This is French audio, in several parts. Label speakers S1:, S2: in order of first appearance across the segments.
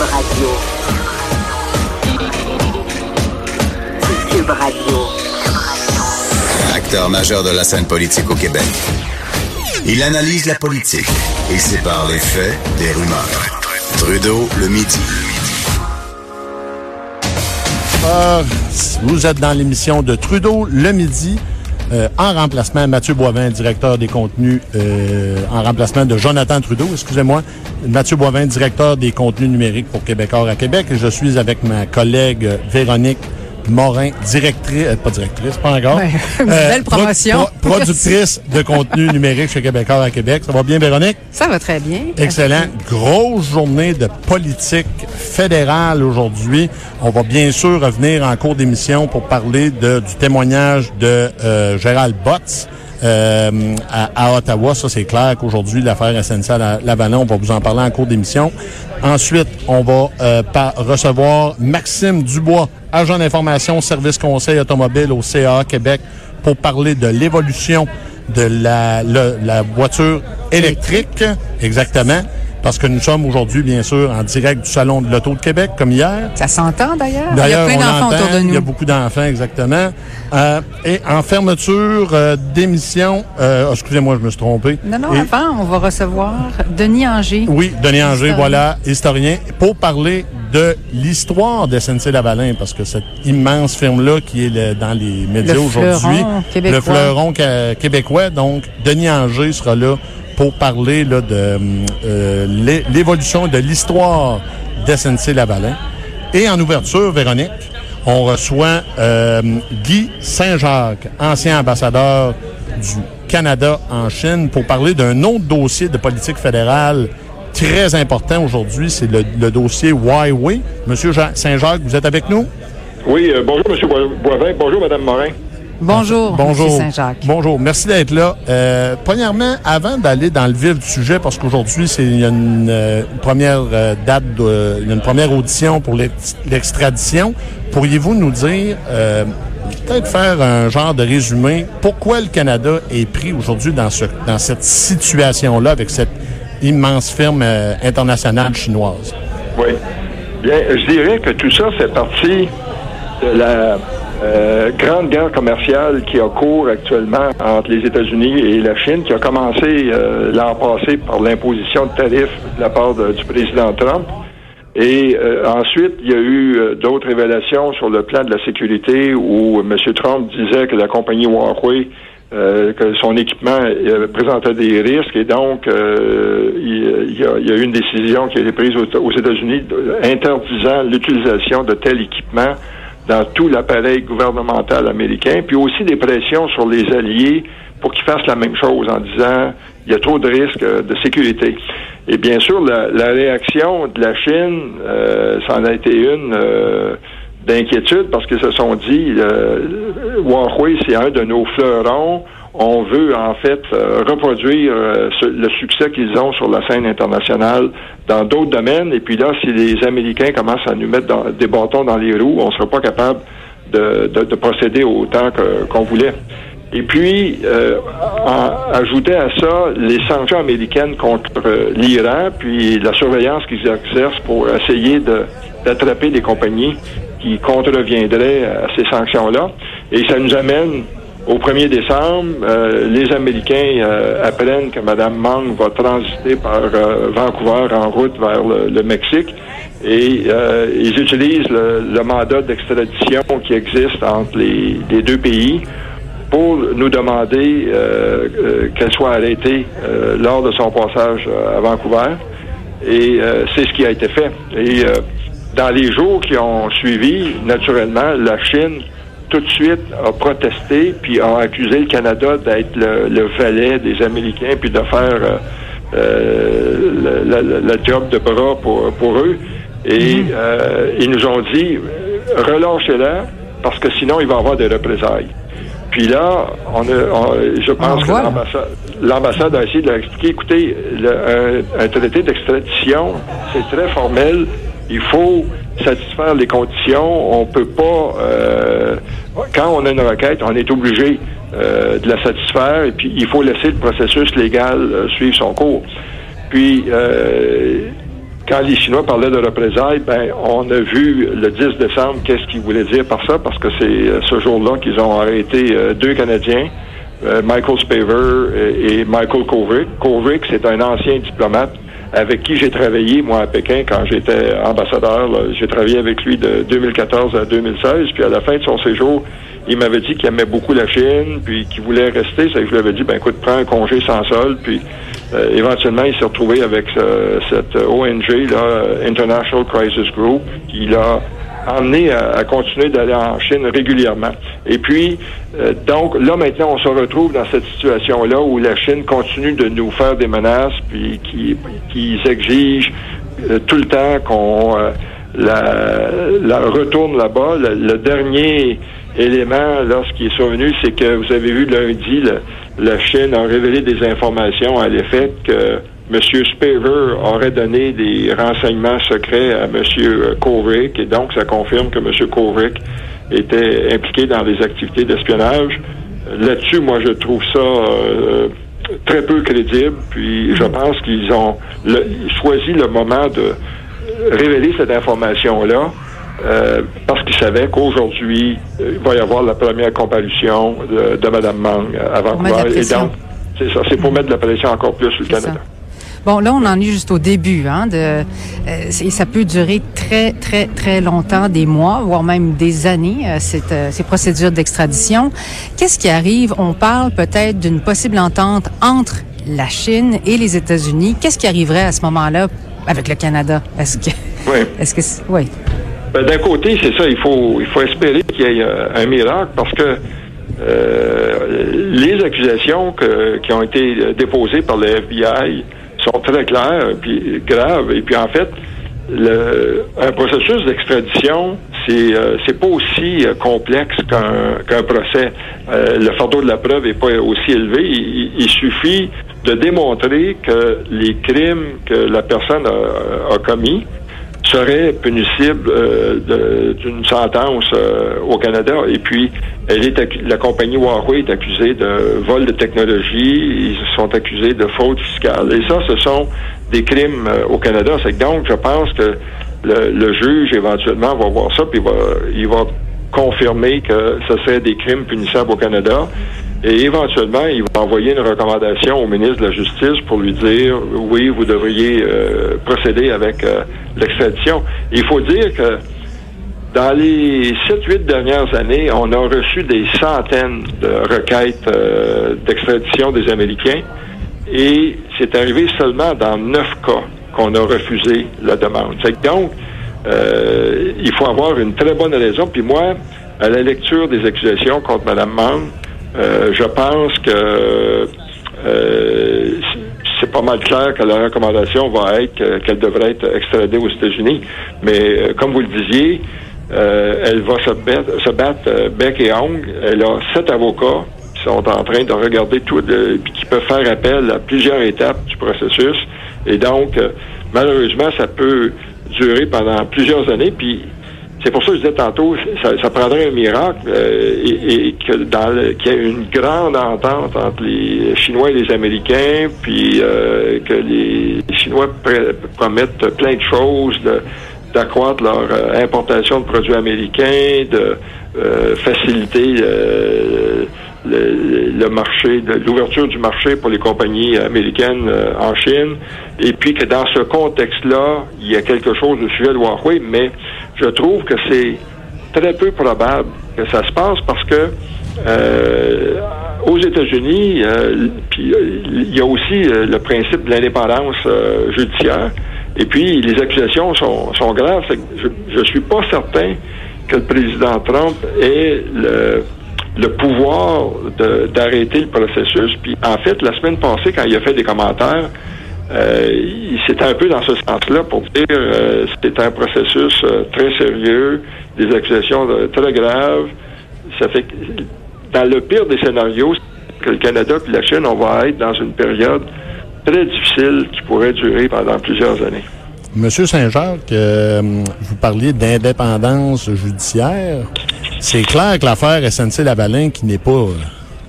S1: Radio. Cube Radio.
S2: Acteur majeur de la scène politique au Québec. Il analyse la politique et sépare les faits des rumeurs. Trudeau le midi.
S3: Ah, vous êtes dans l'émission de Trudeau le midi. Euh, en remplacement, Mathieu Boivin, directeur des contenus, euh, en remplacement de Jonathan Trudeau, excusez-moi. Mathieu Boivin, directeur des contenus numériques pour Québécois à Québec. Je suis avec ma collègue Véronique Morin, directrice, euh, pas directrice, pas encore.
S4: Ouais, belle
S3: pro-
S4: promotion.
S3: pro- productrice de contenu numérique chez Québécois à Québec. Ça va bien, Véronique?
S4: Ça va très bien.
S3: Excellent. Grosse journée de politique fédérale aujourd'hui. On va bien sûr revenir en cours d'émission pour parler de, du témoignage de euh, Gérald Botts. euh, à, à Ottawa, ça c'est clair qu'aujourd'hui l'affaire SNC à Lavalin, on va vous en parler en cours d'émission. Ensuite, on va euh, par- recevoir Maxime Dubois, agent d'information, service conseil automobile au CA Québec, pour parler de l'évolution de la, la voiture électrique, exactement, parce que nous sommes aujourd'hui, bien sûr, en direct du Salon de l'Auto de Québec, comme hier.
S4: Ça s'entend d'ailleurs. Il y a
S3: D'ailleurs,
S4: plein d'enfants autour de
S3: il y a
S4: nous.
S3: beaucoup d'enfants, exactement. Euh, et en fermeture euh, d'émission, euh, oh, excusez-moi, je me suis trompé.
S4: Non, non,
S3: Et-
S4: avant, on va recevoir Denis Anger.
S3: oui, Denis Anger,
S4: Historien.
S3: voilà, historien, pour parler de l'histoire de SNC-Lavalin, parce que cette immense firme-là qui est le- dans les médias
S4: Le
S3: aujourd'hui, le fleuron québécois, donc Denis Anger sera là pour parler de euh, l'é- l'évolution de l'histoire d'SNC-Lavalin. Et en ouverture, Véronique, on reçoit euh, Guy Saint-Jacques, ancien ambassadeur du Canada en Chine, pour parler d'un autre dossier de politique fédérale très important aujourd'hui. C'est le, dossier Huawei. Monsieur Saint-Jacques, vous êtes avec nous?
S5: Oui, euh, bonjour M. Boi- Boivin, bonjour Mme Morin.
S4: Bonjour,
S3: Bonjour.
S4: Saint-Jacques.
S3: Bonjour. Merci d'être là. Euh, premièrement, avant d'aller dans le vif du sujet, parce qu'aujourd'hui, c'est il y a une, euh, une première euh, date, de, il y a une première audition pour l'ex- l'extradition. Pourriez-vous nous dire, euh, peut-être faire un genre de résumé, pourquoi le Canada est pris aujourd'hui dans, ce, dans cette situation-là avec cette immense firme euh, internationale chinoise?
S5: Oui. Bien, je dirais que tout ça fait partie de la euh, grande guerre commerciale qui a cours actuellement entre les États-Unis et la Chine, qui a commencé euh, l'an passé par l'imposition de tarifs de la part du président Trump. Et euh, ensuite, il y a eu d'autres révélations sur le plan de la sécurité où M. Trump disait que la compagnie Huawei, que son équipement présentait des risques et donc il, y a, il y a eu une décision qui a été prise aux, États-Unis interdisant l'utilisation de tel équipement dans tout l'appareil gouvernemental américain, puis aussi des pressions sur les alliés pour qu'ils fassent la même chose en disant il y a trop de risques euh, de sécurité. Et bien sûr, la, la réaction de la Chine, euh, ça en a été une euh, d'inquiétude parce qu'ils se sont dit euh, Huawei, c'est un de nos fleurons. On veut en fait euh, reproduire euh, le succès qu'ils ont sur la scène internationale dans d'autres domaines. Et puis là, si les Américains commencent à nous mettre des bâtons dans les roues, on ne sera pas capable de, de- de procéder autant qu'on voulait. Et puis, euh, ajouter à ça les sanctions américaines contre euh, l'Iran, puis la surveillance qu'ils exercent pour essayer d'attraper les compagnies qui contreviendraient à ces sanctions-là. Et ça nous amène au 1er décembre. euh, les Américains euh, apprennent que Mme Mang va transiter par euh, Vancouver en route vers le, Mexique. Et euh, ils utilisent le, mandat d'extradition qui existe entre les, les deux pays pour nous demander euh, qu'elle soit arrêtée lors de son passage à Vancouver. Et c'est ce qui a été fait. Et dans les jours qui ont suivi, naturellement, la Chine tout de suite a protesté puis a accusé le Canada d'être le, le valet des Américains puis de faire euh, euh, job de bras pour, pour eux. Et euh, ils nous ont dit relâchez-la parce que sinon il va y avoir des représailles. Puis là, on a, on- je pense que l'ambassade, l'ambassade a essayé de leur expliquer, écoutez, le- un, un traité d'extradition, c'est très formel. Il faut satisfaire les conditions. On peut pas, euh, quand on a une requête, on est obligé euh, de la satisfaire. Et puis, il faut laisser le processus légal euh, suivre son cours. Puis, euh, quand les Chinois parlaient de représailles, ben, on a vu le 10 décembre qu'est-ce qu'ils voulaient dire par ça, parce que c'est euh, ce jour-là qu'ils ont arrêté euh, deux Canadiens, euh, Michael Spaver et, Michael Kovrig. Kovrig, c'est un ancien diplomate avec qui j'ai travaillé, moi, à Pékin, quand j'étais ambassadeur. J'ai travaillé avec lui de 2014 à 2016, puis à la fin de son séjour, il m'avait dit qu'il aimait beaucoup la Chine, puis qu'il voulait rester. Ça, je lui avais dit, ben écoute, prends un congé sans sol, puis euh, éventuellement, il s'est retrouvé avec euh, cette ONG, là, International Crisis Group, qui l'a emmené à, continuer d'aller en Chine régulièrement. Et puis, euh, donc, là, maintenant, on se retrouve dans cette situation-là où la Chine continue de nous faire des menaces, puis qui, qui exigent tout le temps qu'on la, la, retourne là-bas. Le, dernier élément, qui est survenu, c'est que vous avez vu lundi, la Chine a révélé des informations à l'effet que M. Spaver aurait donné des renseignements secrets à M. Kovrig, et donc ça confirme que M. Kovrig était impliqué dans des activités d'espionnage. Là-dessus, moi, je trouve ça euh, très peu crédible, puis je pense qu'ils ont choisi le moment de révéler cette information-là euh, parce qu'il savait qu'aujourd'hui, euh, il va y avoir la première comparution de, de Mme Mang à Vancouver. Et donc, c'est ça, c'est pour mettre de la pression encore plus sur le Canada.
S4: Bon, là, on en est juste au début, hein, de, euh, et ça peut durer très, très, très longtemps, des mois, voire même des années, euh, cette, ces procédures d'extradition. Qu'est-ce qui arrive? On parle peut-être d'une possible entente entre la Chine et les États-Unis. Qu'est-ce qui arriverait à ce moment-là avec le Canada? Est-ce que...
S5: Oui.
S4: Est-ce que... Oui.
S5: Ben, D'un côté, c'est ça, il faut, il faut espérer qu'il y ait euh, un miracle parce que euh, les accusations que, qui ont été déposées par le FBI sont très claires puis graves. Et puis en fait, le, un processus d'extradition, c'est euh, c'est pas aussi euh, complexe qu'un procès. le fardeau de la preuve est pas aussi élevé. Il, il, suffit de démontrer que les crimes que la personne a, a commis serait punissible euh, d'une sentence euh, au Canada. Et puis, elle est la compagnie Huawei est accusée de vol de technologie, ils sont accusés de fraude fiscale. Et ça, ce sont des crimes euh, au Canada. C'est donc, je pense que le, juge, éventuellement, va voir ça, puis va, il va confirmer que ce serait des crimes punissables au Canada. Et éventuellement, il va envoyer une recommandation au ministre de la Justice pour lui dire oui, vous devriez euh, procéder avec euh, l'extradition. Il faut dire que dans les 7-8 dernières années, on a reçu des centaines de requêtes euh, d'extradition des Américains et c'est arrivé seulement dans neuf cas qu'on a refusé la demande. Donc, il faut avoir une très bonne raison. Puis moi, à la lecture des accusations contre Mme Mann, euh, je pense que euh, c'est pas mal clair que la recommandation va être qu'elle devrait être extradée aux États-Unis. Mais euh, comme vous le disiez, elle va se battre, battre bec et ongle. Elle a sept avocats qui sont en train de regarder tout, de, qui peuvent faire appel à plusieurs étapes du processus. Et donc, malheureusement, ça peut durer pendant plusieurs années. Puis c'est pour ça que je disais tantôt, ça, prendrait un miracle euh, et, que dans qu'il y ait une grande entente entre les Chinois et les Américains, puis euh, que les Chinois promettent plein de choses, d'accroître leur euh, importation de produits américains, de faciliter le, marché, l'ouverture du marché pour les compagnies américaines en Chine, et puis que dans ce contexte-là, il y a quelque chose de sujet de Huawei, mais je trouve que c'est très peu probable que ça se passe parce que euh, aux États-Unis, euh, euh, il y a aussi le principe de l'indépendance judiciaire. Et puis les accusations sont, sont graves. Je ne suis pas certain que le président Trump ait le, le pouvoir d'arrêter le processus. Puis en fait, la semaine passée, quand il a fait des commentaires, euh, un peu dans ce sens-là pour dire euh, c'était un processus euh, très sérieux, des accusations très graves. Ça fait que dans le pire des scénarios, que le Canada et la Chine, on va être dans une période très difficile qui pourrait durer pendant plusieurs années.
S3: Monsieur Saint-Jacques, vous parliez d'indépendance judiciaire. C'est clair que l'affaire SNC-Lavalin, qui n'est pas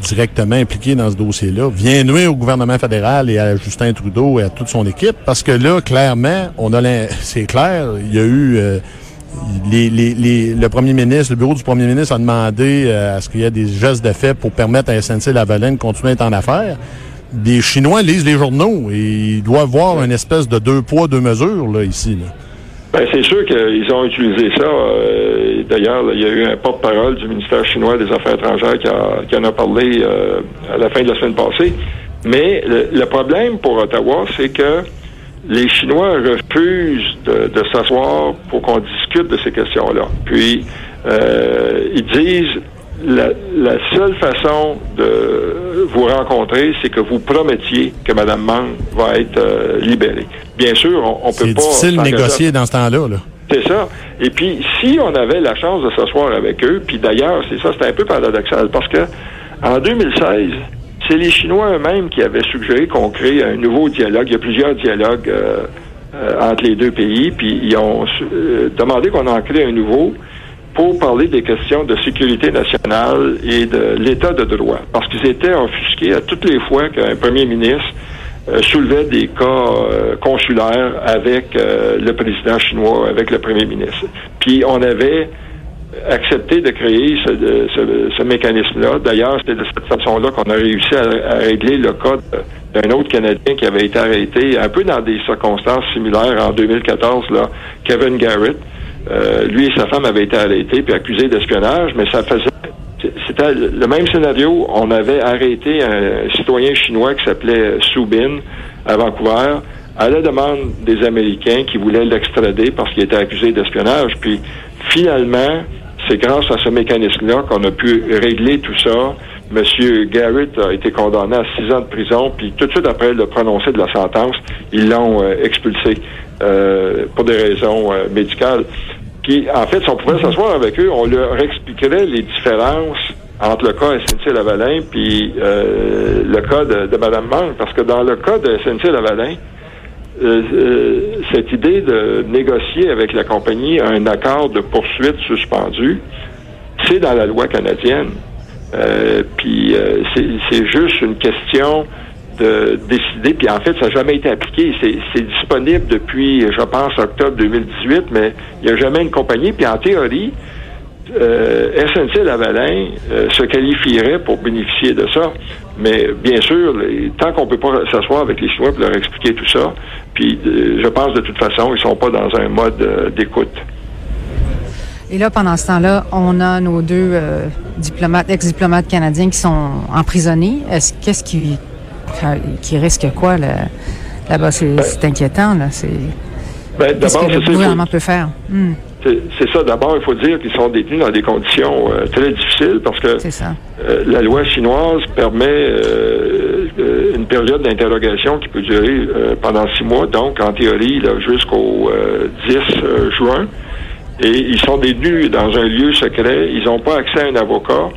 S3: directement impliqué dans ce dossier-là, vient nuire au gouvernement fédéral et à Justin Trudeau et à toute son équipe, parce que là, clairement, on a c'est clair, il y a eu euh, les, les, le premier ministre, le bureau du premier ministre a demandé euh, à ce qu'il y ait des gestes de fait pour permettre à SNC-Lavalin de continuer à être en affaires. Les Chinois lisent les journaux et ils doivent voir une espèce de deux poids, deux mesures là, ici. Là.
S5: Ben, c'est sûr qu'ils ont utilisé ça. Euh, d'ailleurs, il y a eu un porte-parole du ministère chinois des Affaires étrangères qui, en a parlé euh, à la fin de la semaine passée. Mais le, problème pour Ottawa, c'est que les Chinois refusent de, s'asseoir pour qu'on discute de ces questions-là. Puis, euh, ils disent la, seule façon de vous rencontrer, c'est que vous promettiez que Mme Mang va être euh, libérée. Bien sûr, on, on peut pas...
S3: C'est difficile de négocier dans ce temps-là. Là.
S5: C'est ça. Et puis, si on avait la chance de s'asseoir avec eux, puis d'ailleurs, c'est ça, c'est un peu paradoxal, parce que en 2016, c'est les Chinois eux-mêmes qui avaient suggéré qu'on crée un nouveau dialogue. Il y a plusieurs dialogues euh, euh, entre les deux pays, puis ils ont demandé qu'on en crée un nouveau pour parler des questions de sécurité nationale et de l'état de droit. Parce qu'ils étaient offusqués à toutes les fois qu'un premier ministre euh, soulevait des cas euh, consulaires avec euh, le président chinois, avec le premier ministre. Puis on avait accepté de créer ce, mécanisme-là. D'ailleurs, c'était de cette façon-là qu'on a réussi à, régler le cas d'un autre Canadien qui avait été arrêté un peu dans des circonstances similaires en 2014, là, Kevin Garrett. Euh, lui et sa femme avaient été arrêtés puis accusés d'espionnage, mais ça faisait c'était le même scénario. On avait arrêté un citoyen chinois qui s'appelait Subin à Vancouver à la demande des Américains qui voulaient l'extrader parce qu'il était accusé d'espionnage. Puis finalement, c'est grâce à ce mécanisme-là qu'on a pu régler tout ça. Monsieur Garrett a été condamné à six ans de prison, puis tout de suite après le prononcé de la sentence, ils l'ont euh, expulsé euh, pour des raisons médicales en fait, si on pouvait s'asseoir avec eux, on leur expliquerait les différences entre le cas SNC-Lavalin puis euh, le cas de, Mme Mang. Parce que dans le cas de SNC-Lavalin, euh, euh, cette idée de négocier avec la compagnie un accord de poursuite suspendu, c'est dans la loi canadienne. Puis c'est juste une question de décider, puis en fait, ça n'a jamais été appliqué. C'est disponible depuis, je pense, octobre 2018, mais il n'y a jamais une compagnie. Puis en théorie, euh, SNC-Lavalin euh, se qualifierait pour bénéficier de ça. Mais bien sûr, tant qu'on peut pas s'asseoir avec les Chinois pour leur expliquer tout ça, puis euh, je pense de toute façon, ils sont pas dans un mode euh, d'écoute.
S4: Et là, pendant ce temps-là, on a nos deux diplomates, ex-diplomates canadiens qui sont emprisonnés. Est-ce qu'est-ce qui qui risque quoi là-bas? C'est inquiétant, là. C'est.
S5: Ben,
S4: Qu'est-ce que le gouvernement peut faire? Hmm.
S5: C'est ça. D'abord, il faut dire qu'ils sont détenus dans des conditions euh, très difficiles parce que euh, la loi chinoise permet euh, une période d'interrogation qui peut durer pendant six mois, donc en théorie jusqu'au 10 juin. Et ils sont détenus dans un lieu secret. Ils n'ont pas accès à un avocat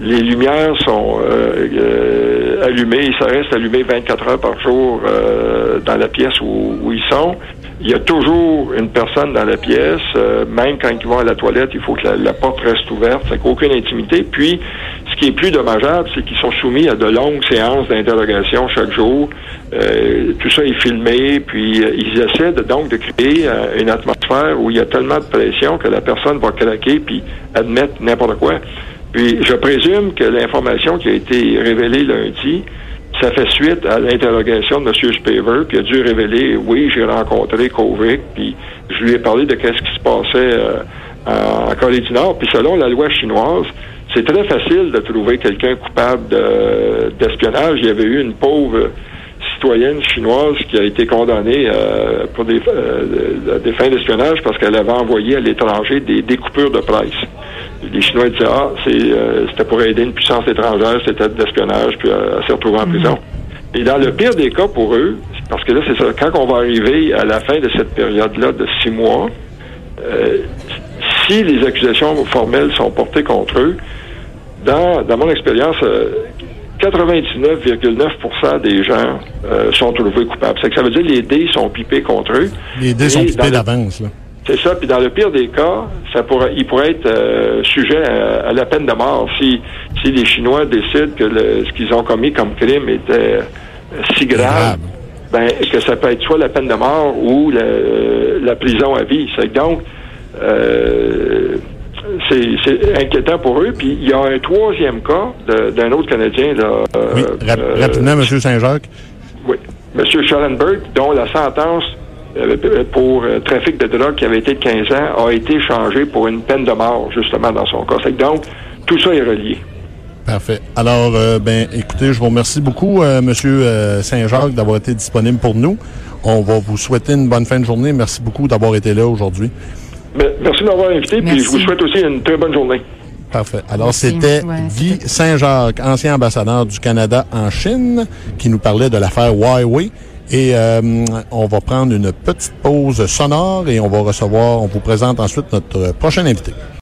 S5: les lumières sont euh, euh, allumées, ça reste allumé 24 heures par jour euh, dans la pièce où, ils sont. Il y a toujours une personne dans la pièce, même quand ils vont à la toilette, il faut que la, porte reste ouverte, c'est qu'aucune intimité. Puis, qui est plus dommageable, c'est qu'ils sont soumis à de longues séances d'interrogation chaque jour. tout ça est filmé, puis ils essaient donc de créer une atmosphère où il y a tellement de pression que la personne va craquer puis admettre n'importe quoi. Puis je présume que l'information qui a été révélée lundi, ça fait suite à l'interrogation de M. Spaver, puis a dû révéler, oui, j'ai rencontré Kovic, puis je lui ai parlé de qu'est-ce qui se passait euh, en Corée du Nord. Puis selon la loi chinoise, c'est très facile de trouver quelqu'un coupable d'espionnage. il y avait eu une pauvre citoyenne chinoise qui a été condamnée euh, pour des, euh, des fins d'espionnage parce qu'elle avait envoyé à l'étranger des découpures de presse les Chinois disaient ah euh, c'était pour aider une puissance étrangère, c'était de l'espionnage, puis euh, elle s'est retrouvée en mhm. prison. Et dans le pire des cas pour eux, parce que là c'est ça, quand on va arriver à la fin de cette période-là de six mois, euh, si les accusations formelles sont portées contre eux, dans, dans mon expérience, 99,9% des gens sont trouvés coupables. C'est que ça veut dire que les dés sont pipés contre eux.
S3: Les dés sont pipés d'avance, là.
S5: C'est ça. Puis dans le pire des cas, ça pourrait, il pourrait être euh, sujet à, la peine de mort si, si les Chinois décident que ce qu'ils ont commis comme crime était euh, si grave. Ben, que ça peut être soit la peine de mort ou la, prison à vie. Donc, euh, c'est inquiétant pour eux. Puis il y a un troisième cas d'un autre Canadien. Là,
S3: oui, rapidement, M. Saint-Jacques.
S5: Oui. M. Schellenberg, dont la sentence euh, pour euh, trafic de drogue qui avait été de 15 ans a été changé pour une peine de mort, justement, dans son cas. Donc, tout ça est relié.
S3: Parfait. Alors, euh, ben, écoutez, je vous remercie beaucoup, Monsieur Saint-Jacques, d'avoir été disponible pour nous. On va vous souhaiter une bonne fin de journée. Merci beaucoup d'avoir été là aujourd'hui.
S5: Merci de m'avoir invité, puis je vous souhaite aussi une très bonne journée.
S3: Parfait. Alors, c'était Guy Saint-Jacques, ancien ambassadeur du Canada en Chine, qui nous parlait de l'affaire Huawei. Et euh, on va prendre une petite pause sonore et on va recevoir, on vous présente ensuite notre prochain invité.